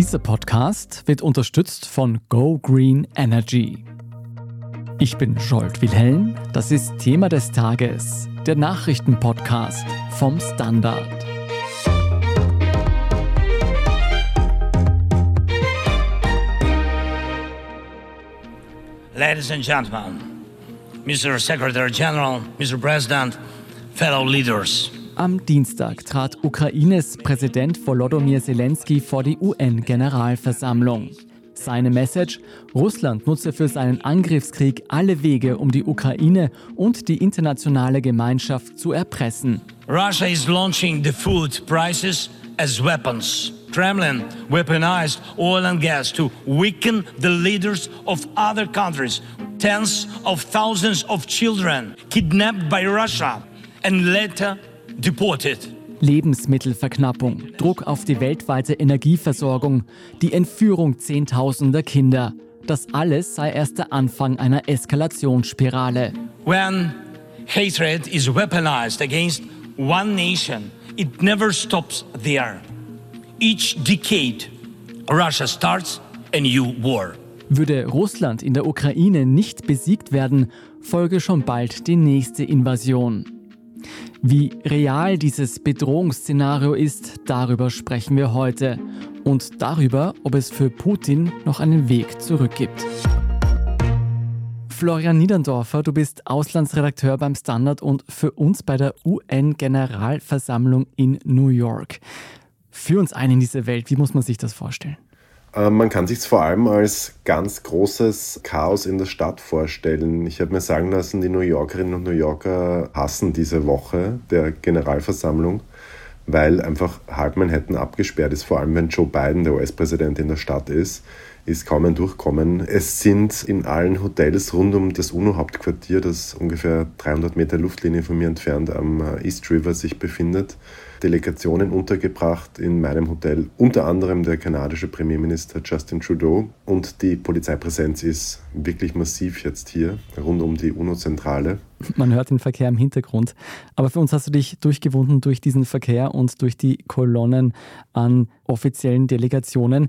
Dieser Podcast wird unterstützt von Go Green Energy. Ich bin Scholt Wilhelm, das ist Thema des Tages, der Nachrichtenpodcast vom Standard. Ladies and gentlemen, Mr. Secretary General, Mr. President, fellow leaders. Am Dienstag trat Ukraines Präsident Volodymyr Zelensky vor die UN-Generalversammlung. Seine Message: Russland nutze für seinen Angriffskrieg alle Wege, um die Ukraine und die internationale Gemeinschaft zu erpressen. Russia is launching the food prices as weapons. Kremlin weaponized oil and gas to weaken the leaders of other countries. Tens of thousands of children kidnapped by Russia and later deported. Lebensmittelverknappung, Druck auf die weltweite Energieversorgung, die Entführung Zehntausender Kinder. Das alles sei erst der Anfang einer Eskalationsspirale. When hatred is weaponized against one nation, it never stops there. Each decade, Russia starts a new war. Würde Russland in der Ukraine nicht besiegt werden, folge schon bald die nächste Invasion. Wie real dieses Bedrohungsszenario ist, darüber sprechen wir heute. Und darüber, ob es für Putin noch einen Weg zurück gibt. Florian Niederndorfer, du bist Auslandsredakteur beim Standard und für uns bei der UN-Generalversammlung in New York. Führ uns ein in diese Welt. Wie muss man sich das vorstellen? Ähm, man kann sich es vor allem als ganz großes Chaos in der Stadt vorstellen. Ich habe mir sagen lassen, die New Yorkerinnen und New Yorker hassen diese Woche der Generalversammlung, weil einfach halb Manhattan abgesperrt ist, vor allem wenn Joe Biden, der US-Präsident, in der Stadt ist ist kaum ein Durchkommen. Es sind in allen Hotels rund um das UNO-Hauptquartier, das ungefähr 300 Meter Luftlinie von mir entfernt am äh, East River sich befindet, Delegationen untergebracht in meinem Hotel, unter anderem der kanadische Premierminister Justin Trudeau. Und die Polizeipräsenz ist wirklich massiv jetzt hier rund um die UNO-Zentrale. Man hört den Verkehr im Hintergrund. Aber für uns hast du dich durchgewunden durch diesen Verkehr und durch die Kolonnen an offiziellen Delegationen.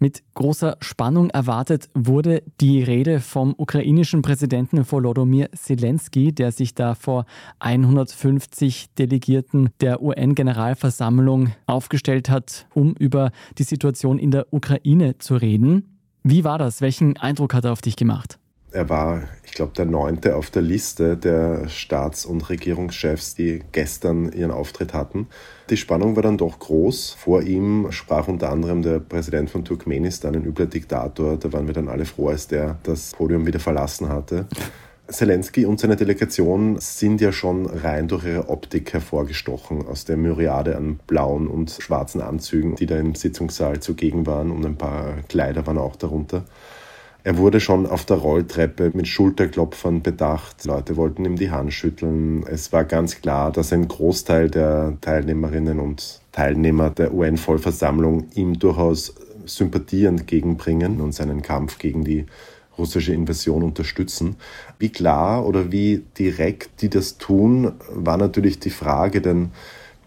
Mit großer Spannung erwartet wurde die Rede vom ukrainischen Präsidenten Volodymyr Zelensky, der sich da vor 150 Delegierten der UN-Generalversammlung aufgestellt hat, um über die Situation in der Ukraine zu reden. Wie war das? Welchen Eindruck hat er auf dich gemacht? Er war, ich glaube, der neunte auf der Liste der Staats- und Regierungschefs, die gestern ihren Auftritt hatten. Die Spannung war dann doch groß. Vor ihm sprach unter anderem der Präsident von Turkmenistan, ein übler Diktator. Da waren wir dann alle froh, als der das Podium wieder verlassen hatte. Zelensky und seine Delegation sind ja schon rein durch ihre Optik hervorgestochen aus der Myriade an blauen und schwarzen Anzügen, die da im Sitzungssaal zugegen waren und ein paar Kleider waren auch darunter. Er wurde schon auf der Rolltreppe mit Schulterklopfern bedacht. Leute wollten ihm die Hand schütteln. Es war ganz klar, dass ein Großteil der Teilnehmerinnen und Teilnehmer der UN-Vollversammlung ihm durchaus Sympathie entgegenbringen und seinen Kampf gegen die russische Invasion unterstützen. Wie klar oder wie direkt die das tun, war natürlich die Frage, denn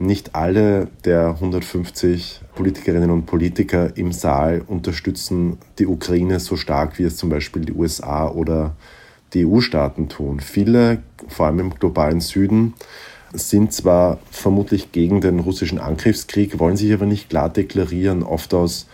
nicht alle der 150 Politikerinnen und Politiker im Saal unterstützen die Ukraine so stark, wie es zum Beispiel die USA oder die EU-Staaten tun. Viele, vor allem im globalen Süden, sind zwar vermutlich gegen den russischen Angriffskrieg, wollen sich aber nicht klar deklarieren, oft aus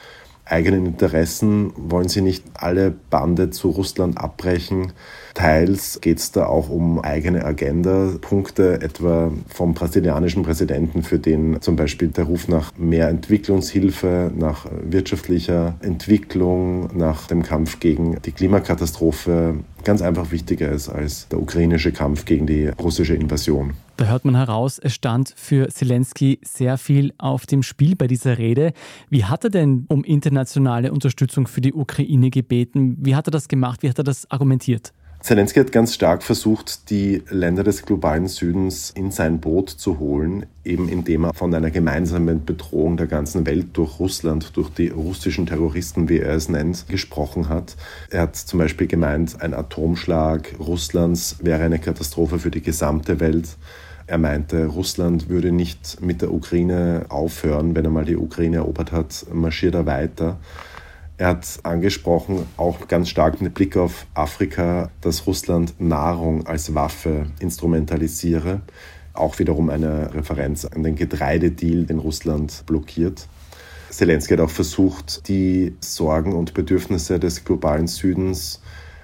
eigenen Interessen wollen sie nicht alle Bande zu Russland abbrechen. Teils geht es da auch um eigene Agenda-Punkte, etwa vom brasilianischen Präsidenten, für den zum Beispiel der Ruf nach mehr Entwicklungshilfe, nach wirtschaftlicher Entwicklung, nach dem Kampf gegen die Klimakatastrophe ganz einfach wichtiger ist als der ukrainische Kampf gegen die russische Invasion. Da hört man heraus, es stand für Zelensky sehr viel auf dem Spiel bei dieser Rede. Wie hat er denn um internationale Unterstützung für die Ukraine gebeten? Wie hat er das gemacht? Wie hat er das argumentiert? Zelensky hat ganz stark versucht, die Länder des globalen Südens in sein Boot zu holen, eben indem er von einer gemeinsamen Bedrohung der ganzen Welt durch Russland, durch die russischen Terroristen, wie er es nennt, gesprochen hat. Er hat zum Beispiel gemeint, ein Atomschlag Russlands wäre eine Katastrophe für die gesamte Welt. Er meinte, Russland würde nicht mit der Ukraine aufhören. Wenn er mal die Ukraine erobert hat, marschiert er weiter. Er hat angesprochen, auch ganz stark mit Blick auf Afrika, dass Russland Nahrung als Waffe instrumentalisiere. Auch wiederum eine Referenz an den Getreidedeal, den Russland blockiert. Zelensky hat auch versucht, die Sorgen und Bedürfnisse des globalen Südens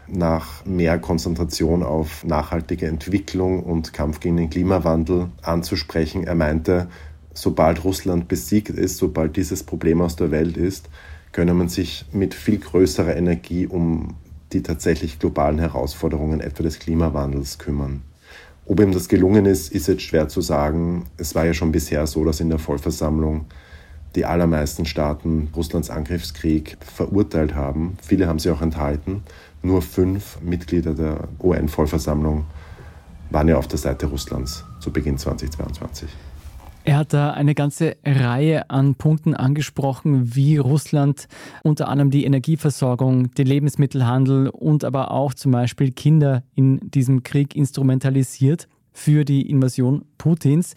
nach mehr Konzentration auf nachhaltige Entwicklung und Kampf gegen den Klimawandel anzusprechen. Er meinte, sobald Russland besiegt ist, sobald dieses Problem aus der Welt ist, könne man sich mit viel größerer Energie um die tatsächlich globalen Herausforderungen etwa des Klimawandels kümmern. Ob ihm das gelungen ist, ist jetzt schwer zu sagen. Es war ja schon bisher so, dass in der Vollversammlung die allermeisten Staaten Russlands Angriffskrieg verurteilt haben. Viele haben sie auch enthalten. Nur fünf Mitglieder der UN-Vollversammlung waren ja auf der Seite Russlands zu Beginn 2022. Er hat da eine ganze Reihe an Punkten angesprochen, wie Russland unter anderem die Energieversorgung, den Lebensmittelhandel und aber auch zum Beispiel Kinder in diesem Krieg instrumentalisiert für die Invasion Putins.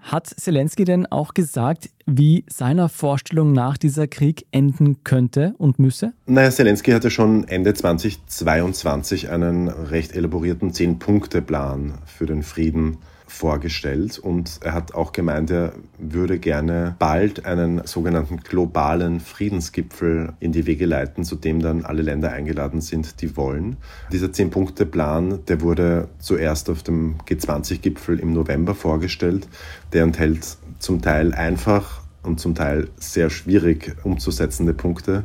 Hat Zelensky denn auch gesagt, wie seiner Vorstellung nach dieser Krieg enden könnte und müsse? Naja, Zelensky hatte schon Ende 2022 einen recht elaborierten Zehn-Punkte-Plan für den Frieden vorgestellt und er hat auch gemeint, er würde gerne bald einen sogenannten globalen Friedensgipfel in die Wege leiten, zu dem dann alle Länder eingeladen sind, die wollen. Dieser Zehn-Punkte-Plan, der wurde zuerst auf dem G20-Gipfel im November vorgestellt. Der enthält zum Teil einfach und zum Teil sehr schwierig umzusetzende Punkte.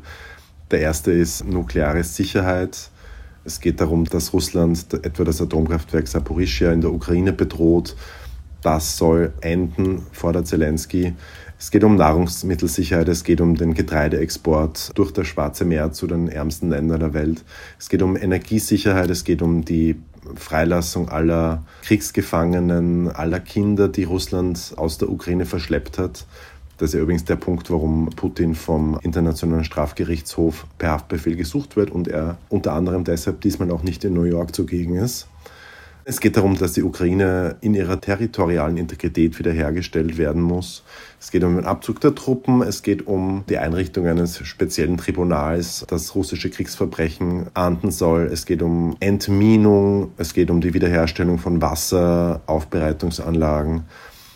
Der erste ist nukleare Sicherheit, es geht darum, dass Russland etwa das Atomkraftwerk Saporischia in der Ukraine bedroht. Das soll enden, fordert Zelensky. Es geht um Nahrungsmittelsicherheit, es geht um den Getreideexport durch das Schwarze Meer zu den ärmsten Ländern der Welt. Es geht um Energiesicherheit, es geht um die Freilassung aller Kriegsgefangenen, aller Kinder, die Russland aus der Ukraine verschleppt hat. Das ist ja übrigens der Punkt, warum Putin vom Internationalen Strafgerichtshof per Haftbefehl gesucht wird und er unter anderem deshalb diesmal auch nicht in New York zugegen ist. Es geht darum, dass die Ukraine in ihrer territorialen Integrität wiederhergestellt werden muss. Es geht um den Abzug der Truppen, es geht um die Einrichtung eines speziellen Tribunals, das russische Kriegsverbrechen ahnden soll. Es geht um Entminung, es geht um die Wiederherstellung von Wasseraufbereitungsanlagen.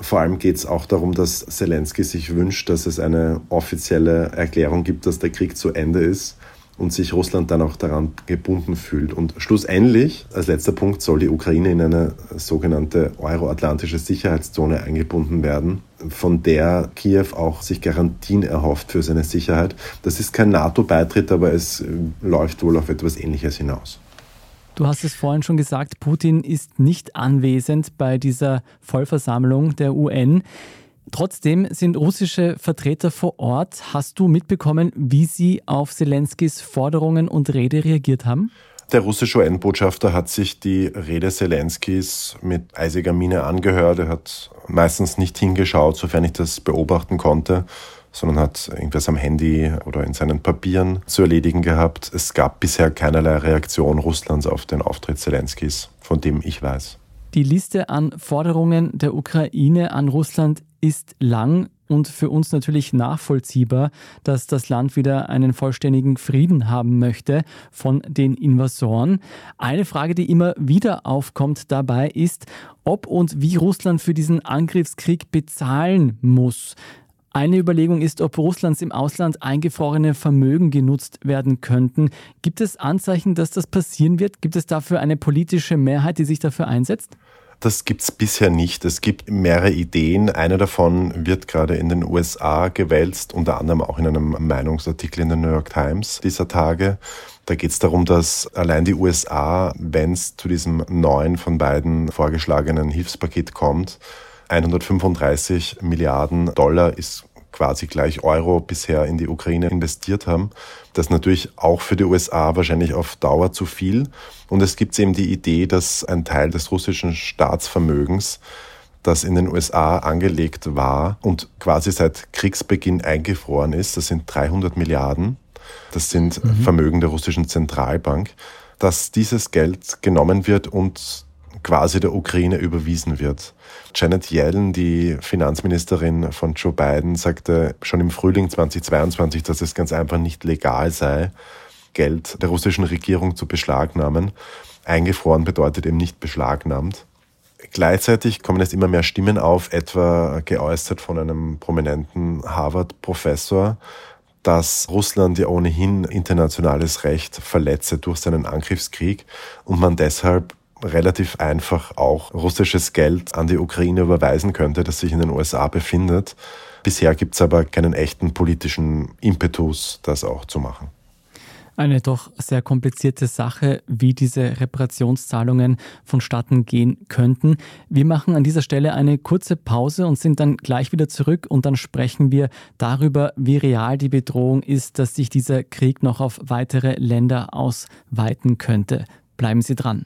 Vor allem geht es auch darum, dass Zelensky sich wünscht, dass es eine offizielle Erklärung gibt, dass der Krieg zu Ende ist und sich Russland dann auch daran gebunden fühlt. Und schlussendlich, als letzter Punkt, soll die Ukraine in eine sogenannte euroatlantische Sicherheitszone eingebunden werden, von der Kiew auch sich Garantien erhofft für seine Sicherheit. Das ist kein NATO-Beitritt, aber es läuft wohl auf etwas Ähnliches hinaus. Du hast es vorhin schon gesagt, Putin ist nicht anwesend bei dieser Vollversammlung der UN. Trotzdem sind russische Vertreter vor Ort. Hast du mitbekommen, wie sie auf Zelenskys Forderungen und Rede reagiert haben? Der russische UN-Botschafter hat sich die Rede Zelenskys mit eisiger Miene angehört. Er hat meistens nicht hingeschaut, sofern ich das beobachten konnte sondern hat irgendwas am Handy oder in seinen Papieren zu erledigen gehabt. Es gab bisher keinerlei Reaktion Russlands auf den Auftritt Zelenskis, von dem ich weiß. Die Liste an Forderungen der Ukraine an Russland ist lang und für uns natürlich nachvollziehbar, dass das Land wieder einen vollständigen Frieden haben möchte von den Invasoren. Eine Frage, die immer wieder aufkommt dabei, ist, ob und wie Russland für diesen Angriffskrieg bezahlen muss. Eine Überlegung ist, ob Russlands im Ausland eingefrorene Vermögen genutzt werden könnten. Gibt es Anzeichen, dass das passieren wird? Gibt es dafür eine politische Mehrheit, die sich dafür einsetzt? Das gibt es bisher nicht. Es gibt mehrere Ideen. Eine davon wird gerade in den USA gewälzt, unter anderem auch in einem Meinungsartikel in der New York Times dieser Tage. Da geht es darum, dass allein die USA, wenn es zu diesem neuen von beiden vorgeschlagenen Hilfspaket kommt, 135 Milliarden Dollar ist quasi gleich Euro bisher in die Ukraine investiert haben. Das ist natürlich auch für die USA wahrscheinlich auf Dauer zu viel. Und es gibt eben die Idee, dass ein Teil des russischen Staatsvermögens, das in den USA angelegt war und quasi seit Kriegsbeginn eingefroren ist, das sind 300 Milliarden, das sind mhm. Vermögen der russischen Zentralbank, dass dieses Geld genommen wird und quasi der Ukraine überwiesen wird. Janet Yellen, die Finanzministerin von Joe Biden, sagte schon im Frühling 2022, dass es ganz einfach nicht legal sei, Geld der russischen Regierung zu beschlagnahmen. Eingefroren bedeutet eben nicht beschlagnahmt. Gleichzeitig kommen jetzt immer mehr Stimmen auf, etwa geäußert von einem prominenten Harvard-Professor, dass Russland ja ohnehin internationales Recht verletze durch seinen Angriffskrieg und man deshalb relativ einfach auch russisches Geld an die Ukraine überweisen könnte, das sich in den USA befindet. Bisher gibt es aber keinen echten politischen Impetus, das auch zu machen eine doch sehr komplizierte Sache, wie diese Reparationszahlungen vonstatten gehen könnten. Wir machen an dieser Stelle eine kurze Pause und sind dann gleich wieder zurück und dann sprechen wir darüber, wie real die Bedrohung ist, dass sich dieser Krieg noch auf weitere Länder ausweiten könnte. Bleiben Sie dran.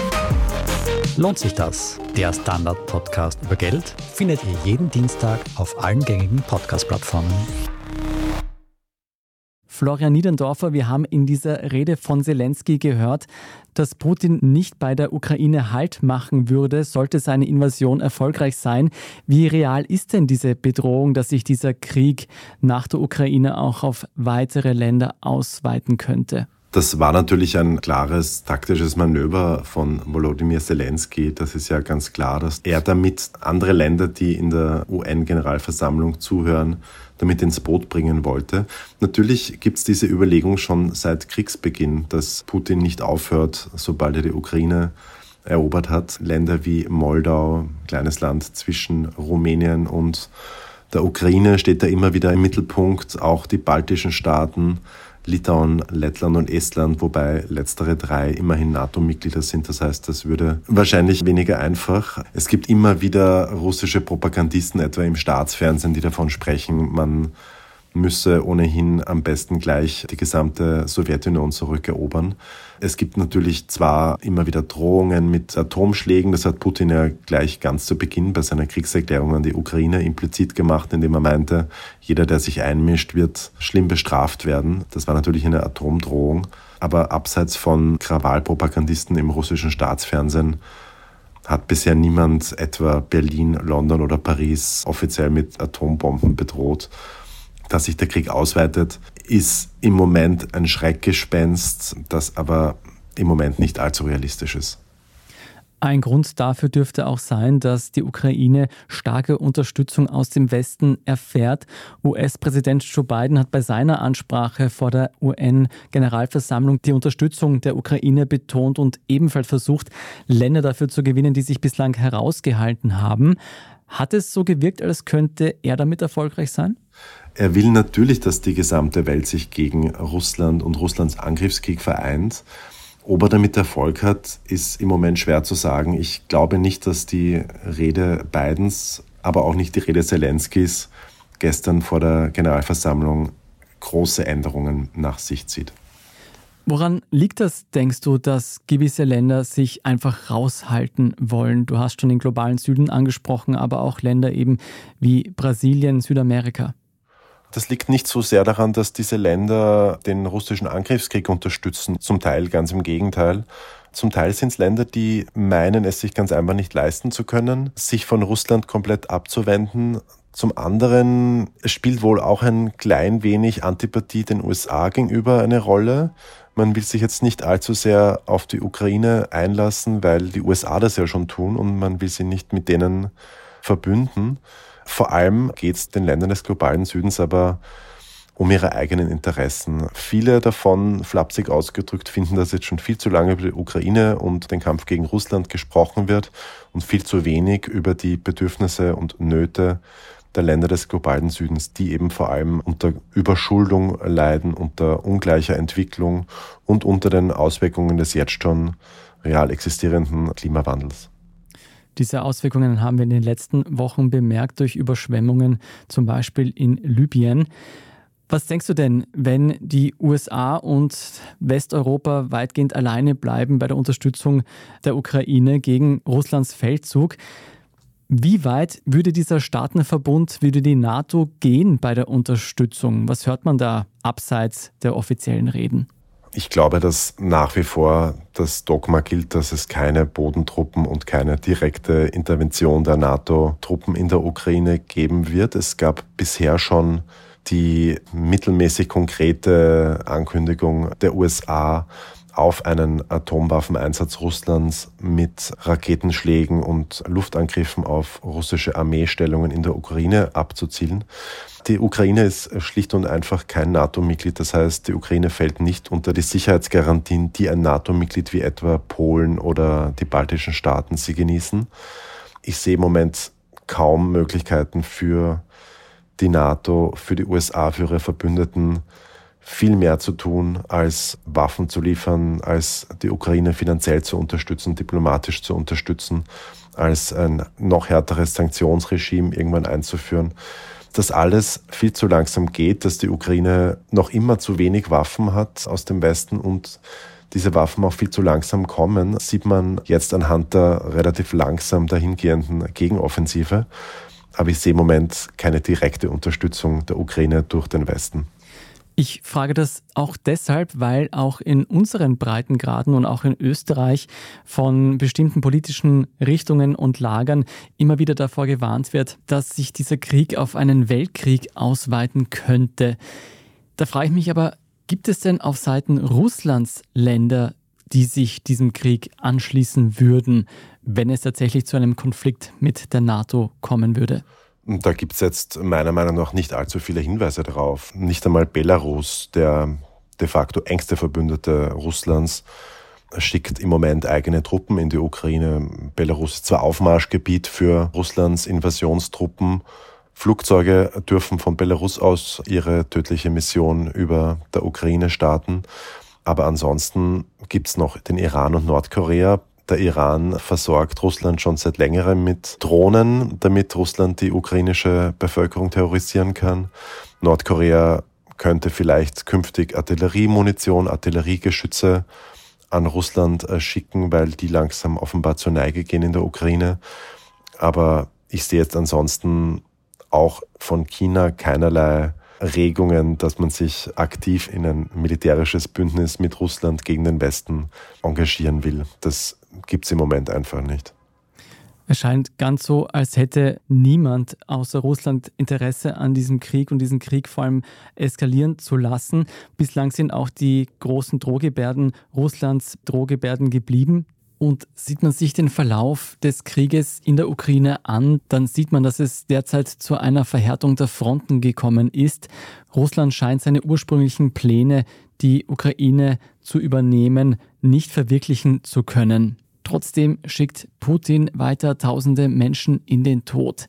Lohnt sich das? Der Standard-Podcast über Geld findet ihr jeden Dienstag auf allen gängigen Podcast-Plattformen. Florian Niedendorfer, wir haben in dieser Rede von Zelensky gehört, dass Putin nicht bei der Ukraine Halt machen würde, sollte seine Invasion erfolgreich sein. Wie real ist denn diese Bedrohung, dass sich dieser Krieg nach der Ukraine auch auf weitere Länder ausweiten könnte? Das war natürlich ein klares taktisches Manöver von Volodymyr Zelensky. Das ist ja ganz klar, dass er damit andere Länder, die in der UN-Generalversammlung zuhören, damit ins Boot bringen wollte. Natürlich gibt es diese Überlegung schon seit Kriegsbeginn, dass Putin nicht aufhört, sobald er die Ukraine erobert hat. Länder wie Moldau, kleines Land zwischen Rumänien und der Ukraine steht da immer wieder im Mittelpunkt, auch die baltischen Staaten, Litauen, Lettland und Estland, wobei letztere drei immerhin NATO-Mitglieder sind. Das heißt, das würde wahrscheinlich weniger einfach. Es gibt immer wieder russische Propagandisten, etwa im Staatsfernsehen, die davon sprechen, man müsse ohnehin am besten gleich die gesamte Sowjetunion zurückerobern. Es gibt natürlich zwar immer wieder Drohungen mit Atomschlägen, das hat Putin ja gleich ganz zu Beginn bei seiner Kriegserklärung an die Ukraine implizit gemacht, indem er meinte, jeder, der sich einmischt, wird schlimm bestraft werden. Das war natürlich eine Atomdrohung. Aber abseits von Krawallpropagandisten im russischen Staatsfernsehen hat bisher niemand etwa Berlin, London oder Paris offiziell mit Atombomben bedroht dass sich der Krieg ausweitet, ist im Moment ein Schreckgespenst, das aber im Moment nicht allzu realistisch ist. Ein Grund dafür dürfte auch sein, dass die Ukraine starke Unterstützung aus dem Westen erfährt. US-Präsident Joe Biden hat bei seiner Ansprache vor der UN-Generalversammlung die Unterstützung der Ukraine betont und ebenfalls versucht, Länder dafür zu gewinnen, die sich bislang herausgehalten haben. Hat es so gewirkt, als könnte er damit erfolgreich sein? Er will natürlich, dass die gesamte Welt sich gegen Russland und Russlands Angriffskrieg vereint. Ob er damit Erfolg hat, ist im Moment schwer zu sagen. Ich glaube nicht, dass die Rede Bidens, aber auch nicht die Rede Zelenskis gestern vor der Generalversammlung große Änderungen nach sich zieht. Woran liegt das, denkst du, dass gewisse Länder sich einfach raushalten wollen? Du hast schon den globalen Süden angesprochen, aber auch Länder eben wie Brasilien, Südamerika. Das liegt nicht so sehr daran, dass diese Länder den russischen Angriffskrieg unterstützen. Zum Teil ganz im Gegenteil. Zum Teil sind es Länder, die meinen, es sich ganz einfach nicht leisten zu können, sich von Russland komplett abzuwenden. Zum anderen spielt wohl auch ein klein wenig Antipathie den USA gegenüber eine Rolle. Man will sich jetzt nicht allzu sehr auf die Ukraine einlassen, weil die USA das ja schon tun und man will sie nicht mit denen verbünden. Vor allem geht es den Ländern des globalen Südens aber um ihre eigenen Interessen. Viele davon, flapsig ausgedrückt, finden, dass jetzt schon viel zu lange über die Ukraine und den Kampf gegen Russland gesprochen wird und viel zu wenig über die Bedürfnisse und Nöte der Länder des globalen Südens, die eben vor allem unter Überschuldung leiden, unter ungleicher Entwicklung und unter den Auswirkungen des jetzt schon real existierenden Klimawandels. Diese Auswirkungen haben wir in den letzten Wochen bemerkt durch Überschwemmungen, zum Beispiel in Libyen. Was denkst du denn, wenn die USA und Westeuropa weitgehend alleine bleiben bei der Unterstützung der Ukraine gegen Russlands Feldzug? Wie weit würde dieser Staatenverbund, würde die NATO gehen bei der Unterstützung? Was hört man da abseits der offiziellen Reden? Ich glaube, dass nach wie vor das Dogma gilt, dass es keine Bodentruppen und keine direkte Intervention der NATO-Truppen in der Ukraine geben wird. Es gab bisher schon die mittelmäßig konkrete Ankündigung der USA auf einen Atomwaffeneinsatz Russlands mit Raketenschlägen und Luftangriffen auf russische Armeestellungen in der Ukraine abzuzielen. Die Ukraine ist schlicht und einfach kein NATO-Mitglied. Das heißt, die Ukraine fällt nicht unter die Sicherheitsgarantien, die ein NATO-Mitglied wie etwa Polen oder die baltischen Staaten sie genießen. Ich sehe im Moment kaum Möglichkeiten für die NATO, für die USA, für ihre Verbündeten viel mehr zu tun, als Waffen zu liefern, als die Ukraine finanziell zu unterstützen, diplomatisch zu unterstützen, als ein noch härteres Sanktionsregime irgendwann einzuführen. Dass alles viel zu langsam geht, dass die Ukraine noch immer zu wenig Waffen hat aus dem Westen und diese Waffen auch viel zu langsam kommen, sieht man jetzt anhand der relativ langsam dahingehenden Gegenoffensive. Aber ich sehe im Moment keine direkte Unterstützung der Ukraine durch den Westen. Ich frage das auch deshalb, weil auch in unseren Breitengraden und auch in Österreich von bestimmten politischen Richtungen und Lagern immer wieder davor gewarnt wird, dass sich dieser Krieg auf einen Weltkrieg ausweiten könnte. Da frage ich mich aber, gibt es denn auf Seiten Russlands Länder, die sich diesem Krieg anschließen würden, wenn es tatsächlich zu einem Konflikt mit der NATO kommen würde? Da gibt es jetzt meiner Meinung nach nicht allzu viele Hinweise darauf. Nicht einmal Belarus, der de facto engste Verbündete Russlands, schickt im Moment eigene Truppen in die Ukraine. Belarus ist zwar Aufmarschgebiet für Russlands Invasionstruppen, Flugzeuge dürfen von Belarus aus ihre tödliche Mission über der Ukraine starten. Aber ansonsten gibt es noch den Iran und Nordkorea. Der Iran versorgt Russland schon seit längerem mit Drohnen, damit Russland die ukrainische Bevölkerung terrorisieren kann. Nordkorea könnte vielleicht künftig Artilleriemunition, Artilleriegeschütze an Russland äh, schicken, weil die langsam offenbar zur Neige gehen in der Ukraine. Aber ich sehe jetzt ansonsten auch von China keinerlei Regungen, dass man sich aktiv in ein militärisches Bündnis mit Russland gegen den Westen engagieren will. Das gibt es im Moment einfach nicht. Es scheint ganz so, als hätte niemand außer Russland Interesse an diesem Krieg und diesen Krieg vor allem eskalieren zu lassen. Bislang sind auch die großen Drohgebärden Russlands Drohgebärden geblieben. Und sieht man sich den Verlauf des Krieges in der Ukraine an, dann sieht man, dass es derzeit zu einer Verhärtung der Fronten gekommen ist. Russland scheint seine ursprünglichen Pläne, die Ukraine zu übernehmen, nicht verwirklichen zu können. Trotzdem schickt Putin weiter tausende Menschen in den Tod.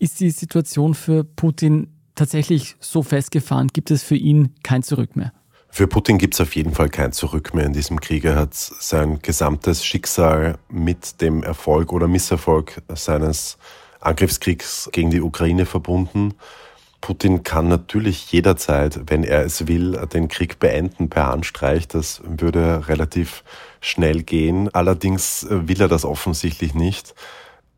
Ist die Situation für Putin tatsächlich so festgefahren? Gibt es für ihn kein Zurück mehr? Für Putin gibt es auf jeden Fall kein Zurück mehr in diesem Krieg. Er hat sein gesamtes Schicksal mit dem Erfolg oder Misserfolg seines Angriffskriegs gegen die Ukraine verbunden. Putin kann natürlich jederzeit, wenn er es will, den Krieg beenden per Handstreich. Das würde relativ schnell gehen. Allerdings will er das offensichtlich nicht.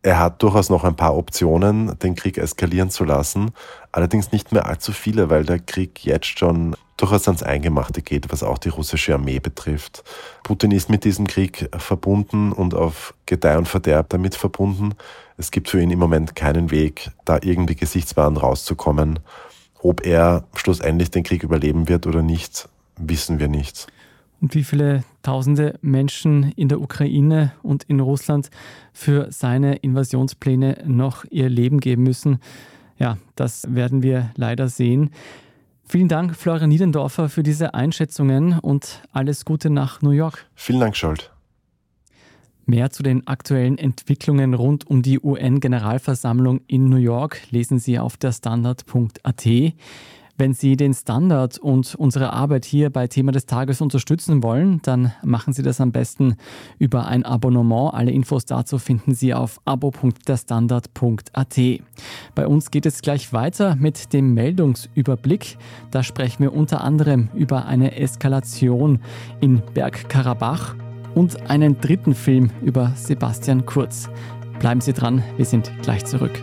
Er hat durchaus noch ein paar Optionen, den Krieg eskalieren zu lassen, allerdings nicht mehr allzu viele, weil der Krieg jetzt schon durchaus ans Eingemachte geht, was auch die russische Armee betrifft. Putin ist mit diesem Krieg verbunden und auf Gedeih und Verderb damit verbunden. Es gibt für ihn im Moment keinen Weg, da irgendwie gesichtswahrend rauszukommen. Ob er schlussendlich den Krieg überleben wird oder nicht, wissen wir nicht. Und wie viele tausende Menschen in der Ukraine und in Russland für seine Invasionspläne noch ihr Leben geben müssen, Ja, das werden wir leider sehen. Vielen Dank, Florian Niedendorfer, für diese Einschätzungen und alles Gute nach New York. Vielen Dank, Scholt. Mehr zu den aktuellen Entwicklungen rund um die UN-Generalversammlung in New York lesen Sie auf der Standard.at. Wenn Sie den Standard und unsere Arbeit hier bei Thema des Tages unterstützen wollen, dann machen Sie das am besten über ein Abonnement. Alle Infos dazu finden Sie auf abo.derstandard.at. Bei uns geht es gleich weiter mit dem Meldungsüberblick. Da sprechen wir unter anderem über eine Eskalation in Bergkarabach und einen dritten Film über Sebastian Kurz. Bleiben Sie dran, wir sind gleich zurück.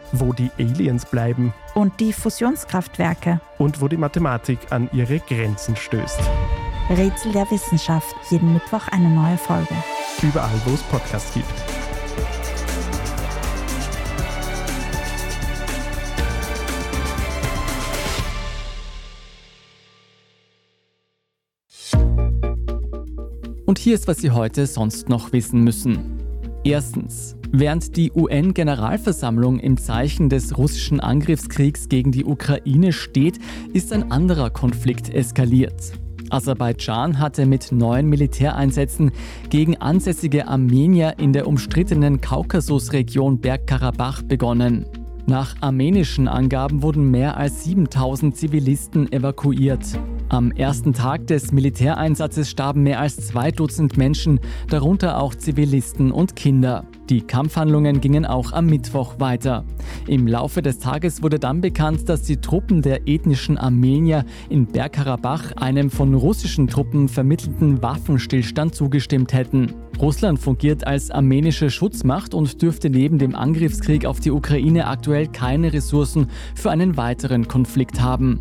wo die Aliens bleiben und die Fusionskraftwerke und wo die Mathematik an ihre Grenzen stößt. Rätsel der Wissenschaft, jeden Mittwoch eine neue Folge. Überall, wo es Podcasts gibt. Und hier ist, was Sie heute sonst noch wissen müssen. Erstens. Während die UN-Generalversammlung im Zeichen des russischen Angriffskriegs gegen die Ukraine steht, ist ein anderer Konflikt eskaliert. Aserbaidschan hatte mit neuen Militäreinsätzen gegen ansässige Armenier in der umstrittenen Kaukasusregion Bergkarabach begonnen. Nach armenischen Angaben wurden mehr als 7000 Zivilisten evakuiert. Am ersten Tag des Militäreinsatzes starben mehr als zwei Dutzend Menschen, darunter auch Zivilisten und Kinder. Die Kampfhandlungen gingen auch am Mittwoch weiter. Im Laufe des Tages wurde dann bekannt, dass die Truppen der ethnischen Armenier in Bergkarabach einem von russischen Truppen vermittelten Waffenstillstand zugestimmt hätten. Russland fungiert als armenische Schutzmacht und dürfte neben dem Angriffskrieg auf die Ukraine aktuell keine Ressourcen für einen weiteren Konflikt haben.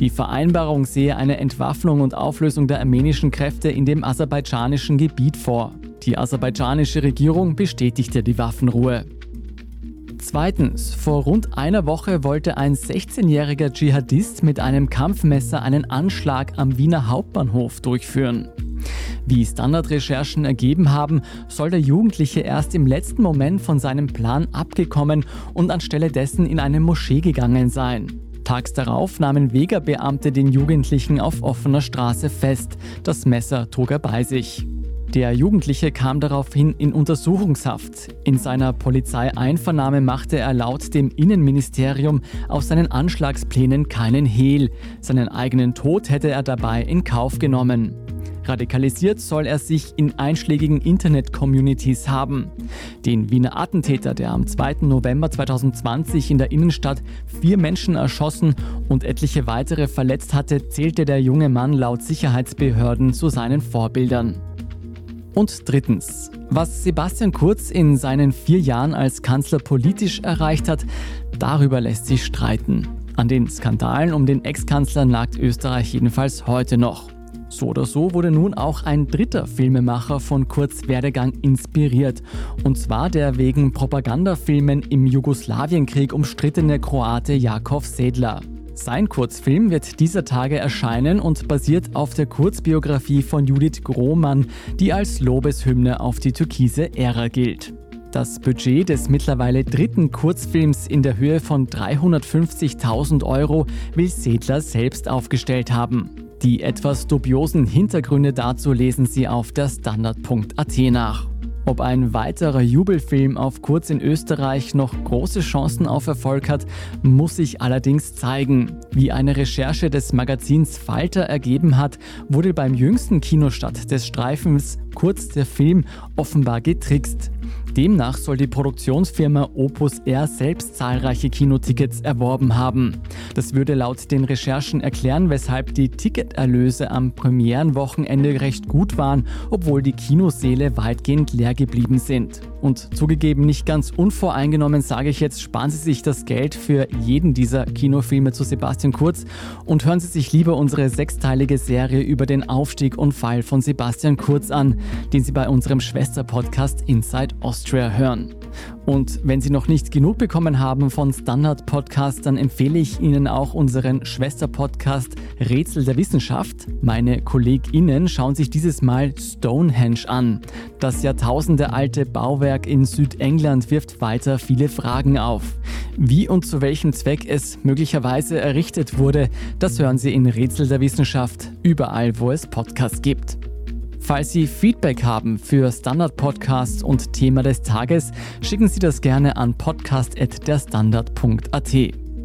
Die Vereinbarung sehe eine Entwaffnung und Auflösung der armenischen Kräfte in dem aserbaidschanischen Gebiet vor. Die aserbaidschanische Regierung bestätigte die Waffenruhe. Zweitens, vor rund einer Woche wollte ein 16-jähriger Dschihadist mit einem Kampfmesser einen Anschlag am Wiener Hauptbahnhof durchführen. Wie Standardrecherchen ergeben haben, soll der Jugendliche erst im letzten Moment von seinem Plan abgekommen und anstelle dessen in eine Moschee gegangen sein. Tags darauf nahmen Vega-Beamte den Jugendlichen auf offener Straße fest. Das Messer trug er bei sich. Der Jugendliche kam daraufhin in Untersuchungshaft. In seiner Polizeieinvernahme machte er laut dem Innenministerium aus seinen Anschlagsplänen keinen Hehl. Seinen eigenen Tod hätte er dabei in Kauf genommen. Radikalisiert soll er sich in einschlägigen Internet-Communities haben. Den Wiener Attentäter, der am 2. November 2020 in der Innenstadt vier Menschen erschossen und etliche weitere verletzt hatte, zählte der junge Mann laut Sicherheitsbehörden zu seinen Vorbildern. Und drittens, was Sebastian Kurz in seinen vier Jahren als Kanzler politisch erreicht hat, darüber lässt sich streiten. An den Skandalen um den Ex-Kanzler nagt Österreich jedenfalls heute noch. So oder so wurde nun auch ein dritter Filmemacher von Kurz Werdegang inspiriert. Und zwar der wegen Propagandafilmen im Jugoslawienkrieg umstrittene Kroate Jakov Sedler. Sein Kurzfilm wird dieser Tage erscheinen und basiert auf der Kurzbiografie von Judith Grohmann, die als Lobeshymne auf die türkise Ära gilt. Das Budget des mittlerweile dritten Kurzfilms in der Höhe von 350.000 Euro will Sedler selbst aufgestellt haben. Die etwas dubiosen Hintergründe dazu lesen Sie auf der Standard.at nach. Ob ein weiterer Jubelfilm auf Kurz in Österreich noch große Chancen auf Erfolg hat, muss sich allerdings zeigen. Wie eine Recherche des Magazins Falter ergeben hat, wurde beim jüngsten Kinostart des Streifens Kurz der Film offenbar getrickst. Demnach soll die Produktionsfirma Opus R selbst zahlreiche Kinotickets erworben haben. Das würde laut den Recherchen erklären, weshalb die Ticketerlöse am Premierenwochenende recht gut waren, obwohl die Kinosäle weitgehend leer geblieben sind. Und zugegeben nicht ganz unvoreingenommen sage ich jetzt, sparen Sie sich das Geld für jeden dieser Kinofilme zu Sebastian Kurz und hören Sie sich lieber unsere sechsteilige Serie über den Aufstieg und Fall von Sebastian Kurz an, den Sie bei unserem Schwesterpodcast Inside Austria hören. Und wenn Sie noch nicht genug bekommen haben von Standard Podcast, dann empfehle ich Ihnen auch unseren Schwesterpodcast Rätsel der Wissenschaft. Meine KollegInnen schauen sich dieses Mal Stonehenge an. Das jahrtausendealte Bauwerk in Südengland wirft weiter viele Fragen auf. Wie und zu welchem Zweck es möglicherweise errichtet wurde, das hören Sie in Rätsel der Wissenschaft, überall wo es Podcasts gibt. Falls Sie Feedback haben für Standard Podcast und Thema des Tages, schicken Sie das gerne an podcast.derstandard.at.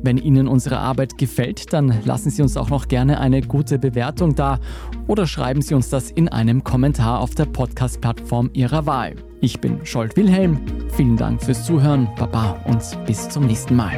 Wenn Ihnen unsere Arbeit gefällt, dann lassen Sie uns auch noch gerne eine gute Bewertung da oder schreiben Sie uns das in einem Kommentar auf der Podcast-Plattform Ihrer Wahl. Ich bin Scholt Wilhelm. Vielen Dank fürs Zuhören, Baba und bis zum nächsten Mal.